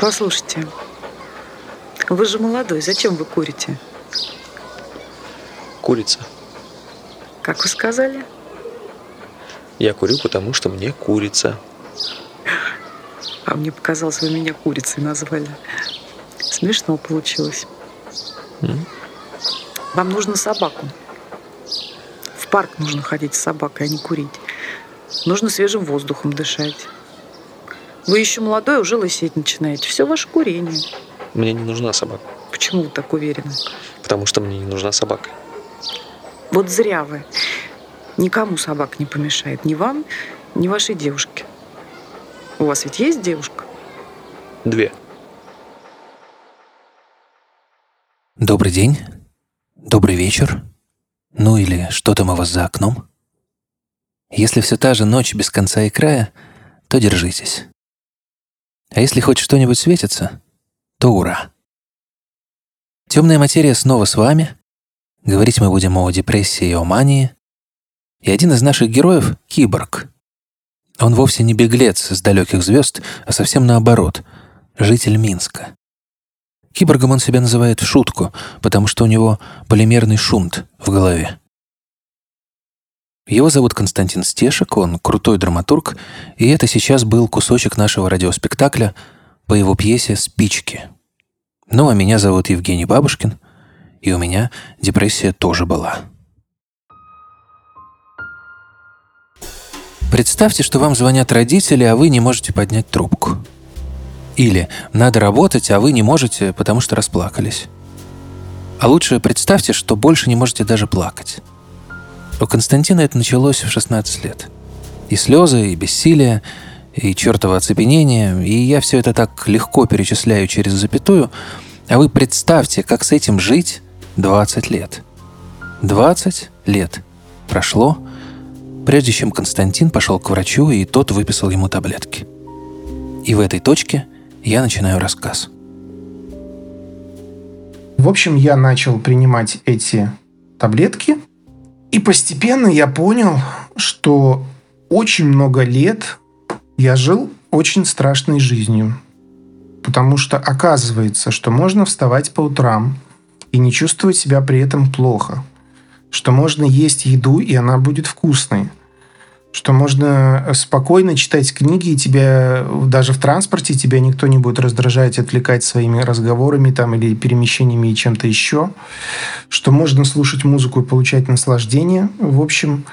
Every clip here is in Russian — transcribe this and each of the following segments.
Послушайте, вы же молодой, зачем вы курите? Курица. Как вы сказали? Я курю, потому что мне курица. А мне показалось, вы меня курицей назвали. Смешно получилось. М? Вам нужно собаку. В парк нужно ходить с собакой, а не курить. Нужно свежим воздухом дышать. Вы еще молодой, уже лысеть начинаете. Все ваше курение. Мне не нужна собака. Почему вы так уверены? Потому что мне не нужна собака. Вот зря вы. Никому собак не помешает. Ни вам, ни вашей девушке. У вас ведь есть девушка? Две. Добрый день. Добрый вечер. Ну или что там у вас за окном? Если все та же ночь без конца и края, то держитесь. А если хоть что-нибудь светится, то ура. Темная материя снова с вами. Говорить мы будем о депрессии и о мании. И один из наших героев — киборг. Он вовсе не беглец с далеких звезд, а совсем наоборот — житель Минска. Киборгом он себя называет в шутку, потому что у него полимерный шунт в голове. Его зовут Константин Стешек, он крутой драматург, и это сейчас был кусочек нашего радиоспектакля по его пьесе «Спички». Ну, а меня зовут Евгений Бабушкин, и у меня депрессия тоже была. Представьте, что вам звонят родители, а вы не можете поднять трубку. Или «надо работать, а вы не можете, потому что расплакались». А лучше представьте, что больше не можете даже плакать. У Константина это началось в 16 лет. И слезы, и бессилие, и чертово оцепенение, и я все это так легко перечисляю через запятую, а вы представьте, как с этим жить 20 лет. 20 лет прошло, прежде чем Константин пошел к врачу, и тот выписал ему таблетки. И в этой точке я начинаю рассказ. В общем, я начал принимать эти таблетки, и постепенно я понял, что очень много лет я жил очень страшной жизнью. Потому что оказывается, что можно вставать по утрам и не чувствовать себя при этом плохо. Что можно есть еду, и она будет вкусной что можно спокойно читать книги, и тебя даже в транспорте тебя никто не будет раздражать, отвлекать своими разговорами там, или перемещениями и чем-то еще, что можно слушать музыку и получать наслаждение. В общем,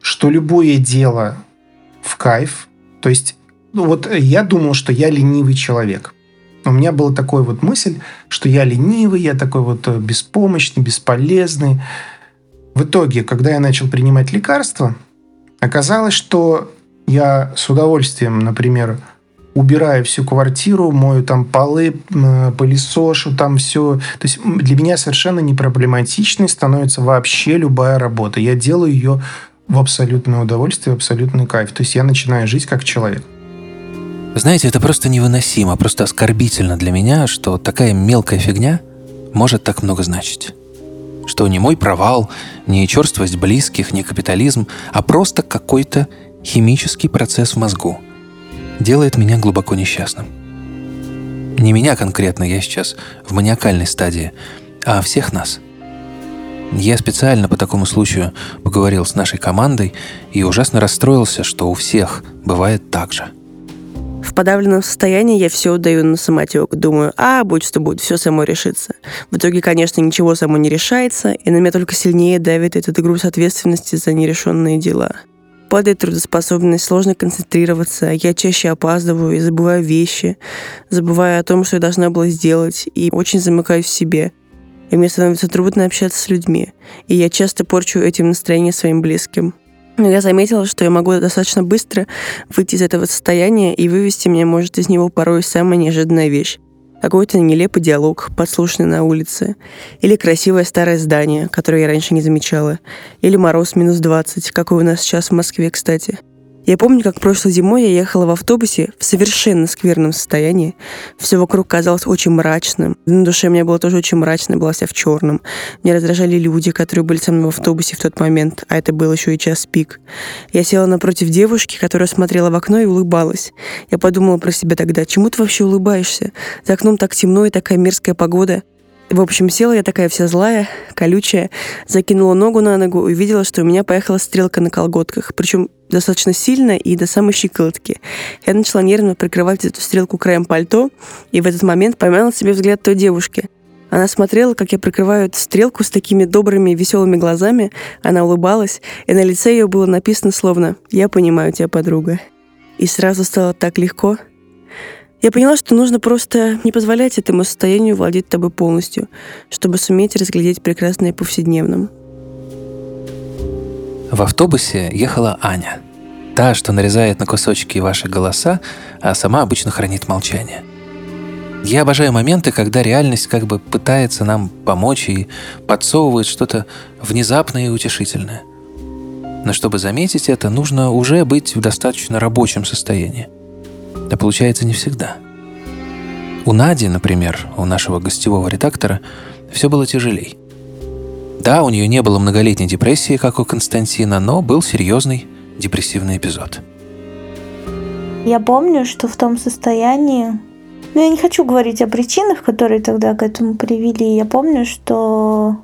что любое дело в кайф. То есть, ну вот я думал, что я ленивый человек. У меня была такая вот мысль, что я ленивый, я такой вот беспомощный, бесполезный. В итоге, когда я начал принимать лекарства, Оказалось, что я с удовольствием, например, убираю всю квартиру, мою там полы, пылесошу, там все. То есть для меня совершенно не проблематичной становится вообще любая работа. Я делаю ее в абсолютное удовольствие, в абсолютный кайф. То есть я начинаю жить как человек. Знаете, это просто невыносимо, просто оскорбительно для меня, что такая мелкая фигня может так много значить что не мой провал, не черствость близких, не капитализм, а просто какой-то химический процесс в мозгу делает меня глубоко несчастным. Не меня конкретно, я сейчас в маниакальной стадии, а всех нас. Я специально по такому случаю поговорил с нашей командой и ужасно расстроился, что у всех бывает так же – подавленном состоянии я все отдаю на самотек. Думаю, а, будь что будет, все само решится. В итоге, конечно, ничего само не решается, и на меня только сильнее давит этот груз ответственности за нерешенные дела. Падает трудоспособность, сложно концентрироваться, я чаще опаздываю и забываю вещи, забываю о том, что я должна была сделать, и очень замыкаюсь в себе. И мне становится трудно общаться с людьми, и я часто порчу этим настроение своим близким. Но я заметила, что я могу достаточно быстро выйти из этого состояния и вывести меня может из него порой самая неожиданная вещь. Какой-то нелепый диалог, подслушанный на улице. Или красивое старое здание, которое я раньше не замечала. Или мороз минус 20, какой у нас сейчас в Москве, кстати. Я помню, как прошлой зимой я ехала в автобусе в совершенно скверном состоянии. Все вокруг казалось очень мрачным. На душе у меня было тоже очень мрачно, была вся в черном. Меня раздражали люди, которые были со мной в автобусе в тот момент, а это был еще и час пик. Я села напротив девушки, которая смотрела в окно и улыбалась. Я подумала про себя тогда, чему ты вообще улыбаешься? За окном так темно и такая мерзкая погода. В общем, села я такая вся злая, колючая, закинула ногу на ногу и увидела, что у меня поехала стрелка на колготках, причем достаточно сильно и до самой щиколотки. Я начала нервно прикрывать эту стрелку краем пальто, и в этот момент поймала себе взгляд той девушки. Она смотрела, как я прикрываю эту стрелку с такими добрыми, веселыми глазами. Она улыбалась, и на лице ее было написано словно «Я понимаю тебя, подруга». И сразу стало так легко, я поняла, что нужно просто не позволять этому состоянию владеть тобой полностью, чтобы суметь разглядеть прекрасное повседневным. В автобусе ехала Аня. Та, что нарезает на кусочки ваши голоса, а сама обычно хранит молчание. Я обожаю моменты, когда реальность как бы пытается нам помочь и подсовывает что-то внезапное и утешительное. Но чтобы заметить это, нужно уже быть в достаточно рабочем состоянии. Да получается не всегда. У Нади, например, у нашего гостевого редактора, все было тяжелей. Да, у нее не было многолетней депрессии, как у Константина, но был серьезный депрессивный эпизод. Я помню, что в том состоянии... Ну, я не хочу говорить о причинах, которые тогда к этому привели. Я помню, что,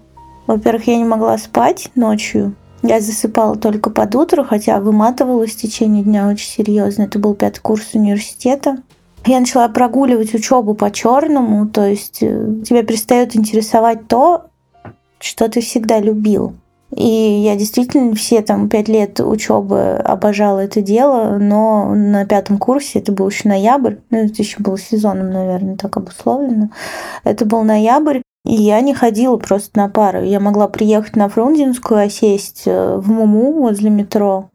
во-первых, я не могла спать ночью. Я засыпала только под утро, хотя выматывалась в течение дня очень серьезно. Это был пятый курс университета. Я начала прогуливать учебу по черному, то есть э, тебя перестает интересовать то, что ты всегда любил. И я действительно все там пять лет учебы обожала это дело, но на пятом курсе, это был еще ноябрь, ну это еще было сезоном, наверное, так обусловлено. Это был ноябрь, и я не ходила просто на пары. Я могла приехать на Фрунзенскую, а сесть э, в Муму возле метро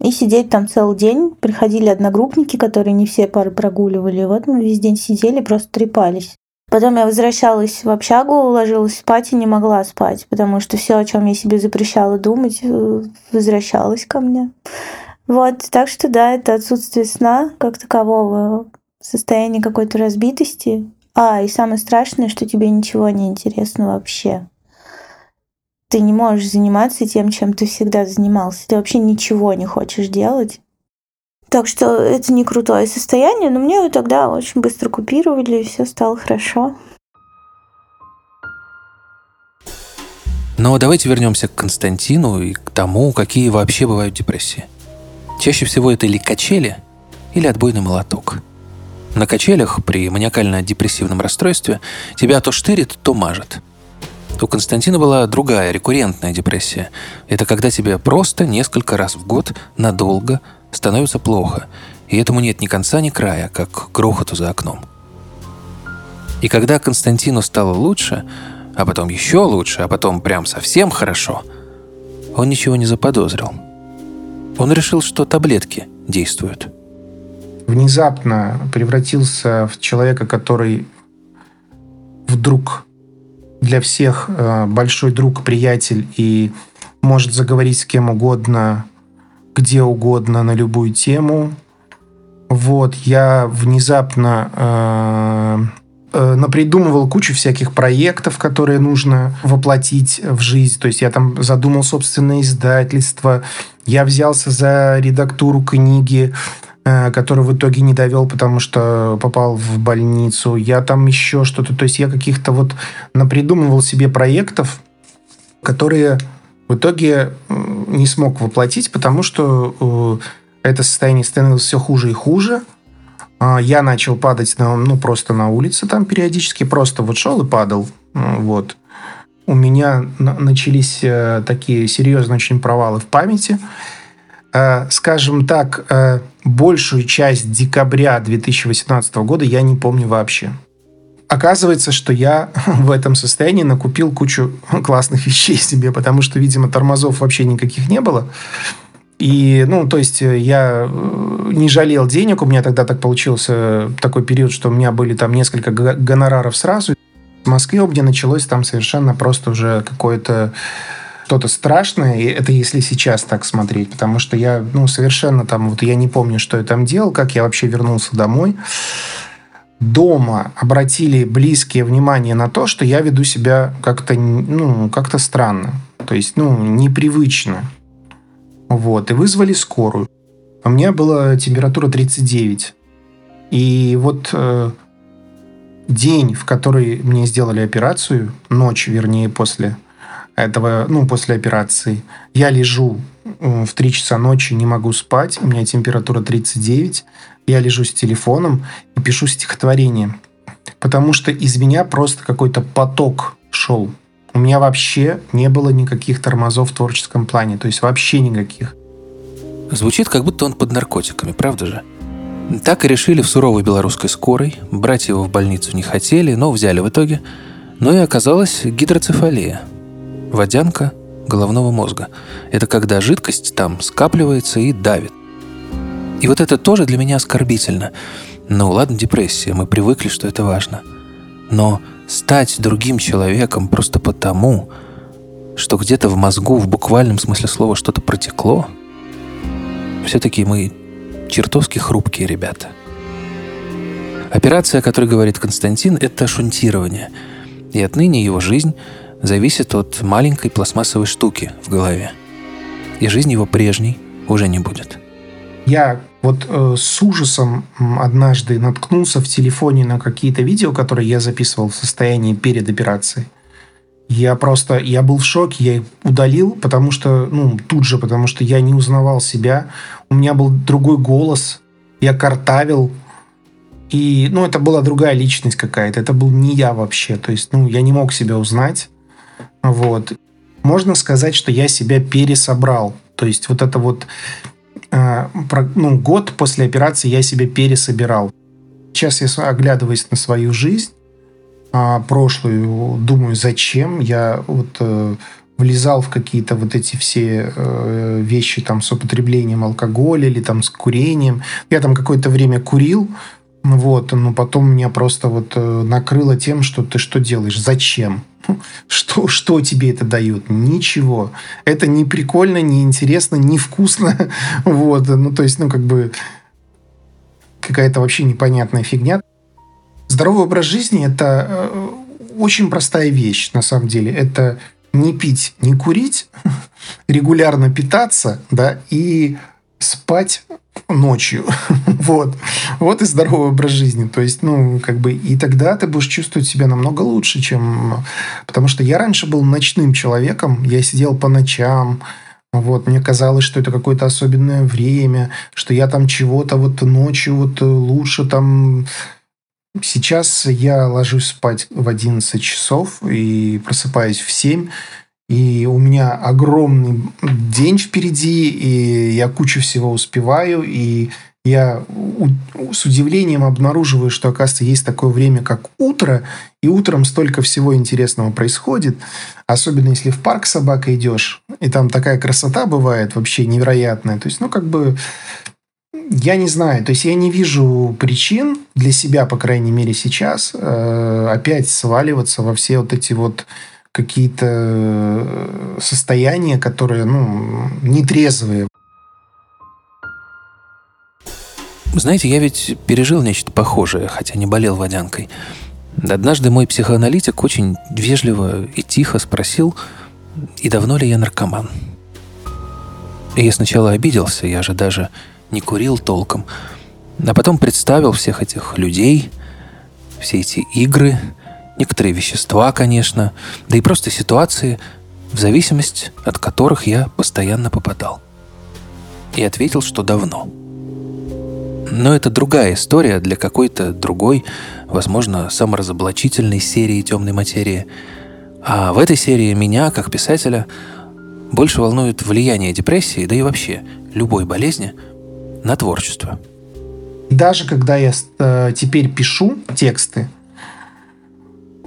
и сидеть там целый день. Приходили одногруппники, которые не все пары прогуливали. И вот мы весь день сидели, просто трепались. Потом я возвращалась в общагу, ложилась спать и не могла спать, потому что все, о чем я себе запрещала думать, э, возвращалось ко мне. Вот, так что да, это отсутствие сна как такового, состояние какой-то разбитости, а, и самое страшное, что тебе ничего не интересно вообще. Ты не можешь заниматься тем, чем ты всегда занимался. Ты вообще ничего не хочешь делать. Так что это не крутое состояние, но мне его тогда очень быстро купировали, и все стало хорошо. Но давайте вернемся к Константину и к тому, какие вообще бывают депрессии. Чаще всего это или качели, или отбойный молоток. На качелях при маниакально-депрессивном расстройстве тебя то штырит, то мажет. У Константина была другая, рекуррентная депрессия. Это когда тебе просто несколько раз в год надолго становится плохо, и этому нет ни конца, ни края, как грохоту за окном. И когда Константину стало лучше, а потом еще лучше, а потом прям совсем хорошо, он ничего не заподозрил. Он решил, что таблетки действуют – внезапно превратился в человека, который вдруг для всех э, большой друг, приятель и может заговорить с кем угодно, где угодно, на любую тему. Вот, я внезапно э, э, напридумывал кучу всяких проектов, которые нужно воплотить в жизнь. То есть я там задумал собственное издательство, я взялся за редактуру книги, который в итоге не довел, потому что попал в больницу. Я там еще что-то... То есть я каких-то вот напридумывал себе проектов, которые в итоге не смог воплотить, потому что э, это состояние становилось все хуже и хуже. А, я начал падать на, ну, просто на улице там периодически, просто вот шел и падал. Вот. У меня начались э, такие серьезные очень провалы в памяти. Э, скажем так, э, большую часть декабря 2018 года я не помню вообще. Оказывается, что я в этом состоянии накупил кучу классных вещей себе, потому что, видимо, тормозов вообще никаких не было. И, ну, то есть э, я не жалел денег. У меня тогда так получился такой период, что у меня были там несколько гонораров сразу. В Москве у меня началось там совершенно просто уже какое-то что-то страшное, это если сейчас так смотреть, потому что я, ну, совершенно там, вот я не помню, что я там делал, как я вообще вернулся домой. Дома обратили близкие внимание на то, что я веду себя как-то, ну, как-то странно, то есть, ну, непривычно. Вот, и вызвали скорую. У меня была температура 39. И вот э, день, в который мне сделали операцию, ночь, вернее, после этого, ну, после операции, я лежу в 3 часа ночи, не могу спать, у меня температура 39, я лежу с телефоном и пишу стихотворение. Потому что из меня просто какой-то поток шел. У меня вообще не было никаких тормозов в творческом плане, то есть вообще никаких. Звучит, как будто он под наркотиками, правда же? Так и решили в суровой белорусской скорой. Брать его в больницу не хотели, но взяли в итоге. Но и оказалась гидроцефалия. Водянка головного мозга. Это когда жидкость там скапливается и давит. И вот это тоже для меня оскорбительно. Ну ладно, депрессия, мы привыкли, что это важно. Но стать другим человеком просто потому, что где-то в мозгу в буквальном смысле слова что-то протекло, все-таки мы чертовски хрупкие ребята. Операция, о которой говорит Константин, это шунтирование. И отныне его жизнь зависит от маленькой пластмассовой штуки в голове. И жизнь его прежней уже не будет. Я вот э, с ужасом однажды наткнулся в телефоне на какие-то видео, которые я записывал в состоянии перед операцией. Я просто, я был в шоке, я их удалил, потому что, ну, тут же, потому что я не узнавал себя. У меня был другой голос, я картавил. И, ну, это была другая личность какая-то, это был не я вообще. То есть, ну, я не мог себя узнать. Вот. Можно сказать, что я себя пересобрал. То есть, вот это вот, э, ну, год после операции я себя пересобирал. Сейчас я оглядываюсь на свою жизнь, а, прошлую, думаю, зачем я вот э, влезал в какие-то вот эти все э, вещи там с употреблением алкоголя или там с курением. Я там какое-то время курил, вот, но потом меня просто вот э, накрыло тем, что ты что делаешь, зачем? Что, что тебе это дает? Ничего. Это не прикольно, не интересно, не вкусно. Вот, ну то есть, ну как бы какая-то вообще непонятная фигня. Здоровый образ жизни – это э, очень простая вещь, на самом деле. Это не пить, не курить, регулярно питаться, да, и спать ночью. вот. Вот и здоровый образ жизни. То есть, ну, как бы, и тогда ты будешь чувствовать себя намного лучше, чем... Потому что я раньше был ночным человеком, я сидел по ночам, вот, мне казалось, что это какое-то особенное время, что я там чего-то вот ночью вот лучше там Сейчас я ложусь спать в 11 часов и просыпаюсь в 7. И у меня огромный день впереди, и я кучу всего успеваю, и я с удивлением обнаруживаю, что, оказывается, есть такое время, как утро, и утром столько всего интересного происходит, особенно если в парк собака идешь, и там такая красота бывает вообще невероятная. То есть, ну, как бы я не знаю, то есть я не вижу причин для себя, по крайней мере сейчас, э, опять сваливаться во все вот эти вот какие-то э, состояния, которые, ну, нетрезвые. Знаете, я ведь пережил нечто похожее, хотя не болел водянкой. Однажды мой психоаналитик очень вежливо и тихо спросил, и давно ли я наркоман. И я сначала обиделся, я же даже не курил толком. А потом представил всех этих людей, все эти игры, некоторые вещества, конечно, да и просто ситуации, в зависимость от которых я постоянно попадал. И ответил, что давно. Но это другая история для какой-то другой, возможно, саморазоблачительной серии темной материи. А в этой серии меня, как писателя, больше волнует влияние депрессии, да и вообще любой болезни – на творчество. Даже когда я э, теперь пишу тексты,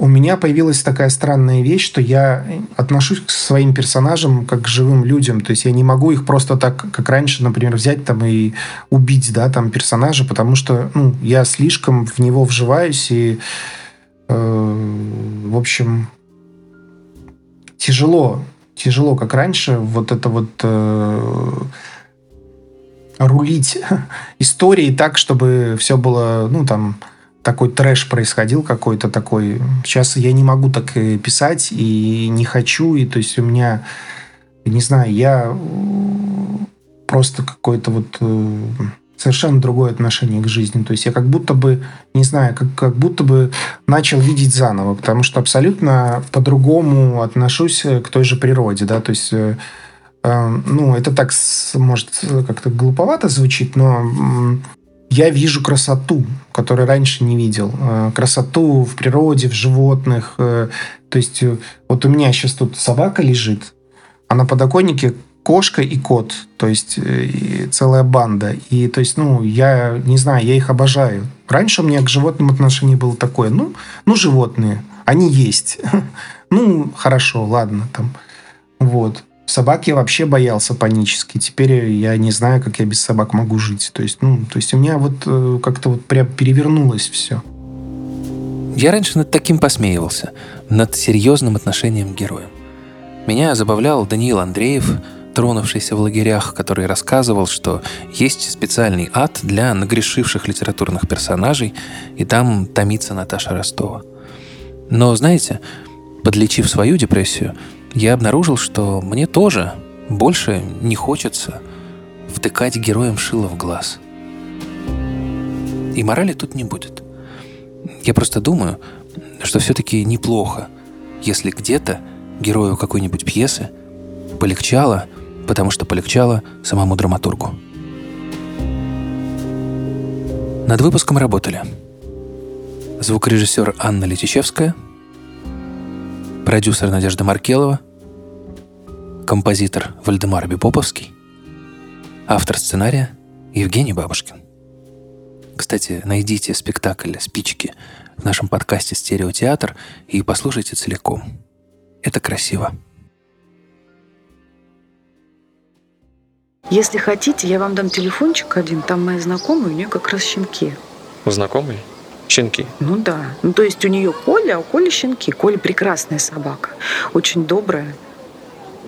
у меня появилась такая странная вещь, что я отношусь к своим персонажам как к живым людям. То есть я не могу их просто так, как раньше, например, взять там и убить, да, там персонажа, потому что, ну, я слишком в него вживаюсь и, э, в общем, тяжело тяжело, как раньше, вот это вот э, рулить историей так, чтобы все было, ну, там, такой трэш происходил какой-то такой. Сейчас я не могу так писать и не хочу, и то есть у меня, не знаю, я просто какой-то вот э, совершенно другое отношение к жизни. То есть я как будто бы, не знаю, как, как будто бы начал видеть заново, потому что абсолютно по-другому отношусь к той же природе, да, то есть э, э, ну, это так, может, как-то глуповато звучит, но я вижу красоту, которую раньше не видел. Э, красоту в природе, в животных. Э, то есть э, вот у меня сейчас тут собака лежит, а на подоконнике кошка и кот, то есть и целая банда. И то есть, ну, я не знаю, я их обожаю. Раньше у меня к животным отношение было такое, ну, ну животные, они есть. ну, хорошо, ладно, там. Вот. Собак я вообще боялся панически. Теперь я не знаю, как я без собак могу жить. То есть, ну, то есть у меня вот э, как-то вот прям перевернулось все. Я раньше над таким посмеивался, над серьезным отношением к героям. Меня забавлял Даниил Андреев, тронувшийся в лагерях, который рассказывал, что есть специальный ад для нагрешивших литературных персонажей, и там томится Наташа Ростова. Но, знаете, подлечив свою депрессию, я обнаружил, что мне тоже больше не хочется втыкать героям шило в глаз. И морали тут не будет. Я просто думаю, что все-таки неплохо, если где-то герою какой-нибудь пьесы полегчало, потому что полегчало самому драматургу. Над выпуском работали звукорежиссер Анна Летичевская – продюсер Надежда Маркелова, композитор Вальдемар Бипоповский, автор сценария Евгений Бабушкин. Кстати, найдите спектакль «Спички» в нашем подкасте «Стереотеатр» и послушайте целиком. Это красиво. Если хотите, я вам дам телефончик один, там моя знакомая, у нее как раз щенки. Знакомый? Щенки. Ну да. Ну, то есть у нее Коля, а у Коли щенки. Коля прекрасная собака. Очень добрая.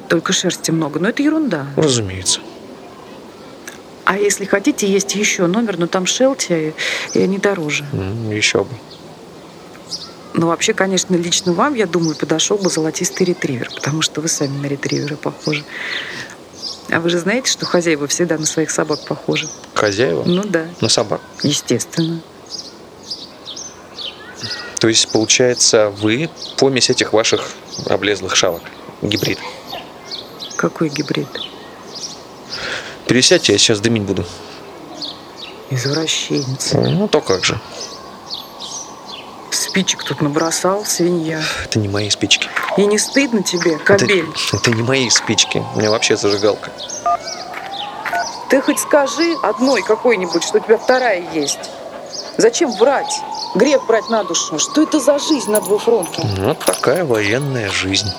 Только шерсти много. Но это ерунда. Разумеется. А если хотите, есть еще номер, но там Шелти, и они дороже. Mm, еще бы. Ну, вообще, конечно, лично вам, я думаю, подошел бы золотистый ретривер, потому что вы сами на ретривера похожи. А вы же знаете, что хозяева всегда на своих собак похожи? Хозяева? Ну да. На собак? Естественно. То есть, получается, вы помесь этих ваших облезлых шавок. Гибрид. Какой гибрид? Пересядьте, я сейчас дымить буду. Извращенец. Ну, то как же. Спичек тут набросал, свинья. Это не мои спички. И не стыдно тебе, кобель? Это, это не мои спички. У меня вообще зажигалка. Ты хоть скажи одной какой-нибудь, что у тебя вторая есть. Зачем врать? Грех брать на душу. Что это за жизнь на двух фронтах? Вот такая военная жизнь.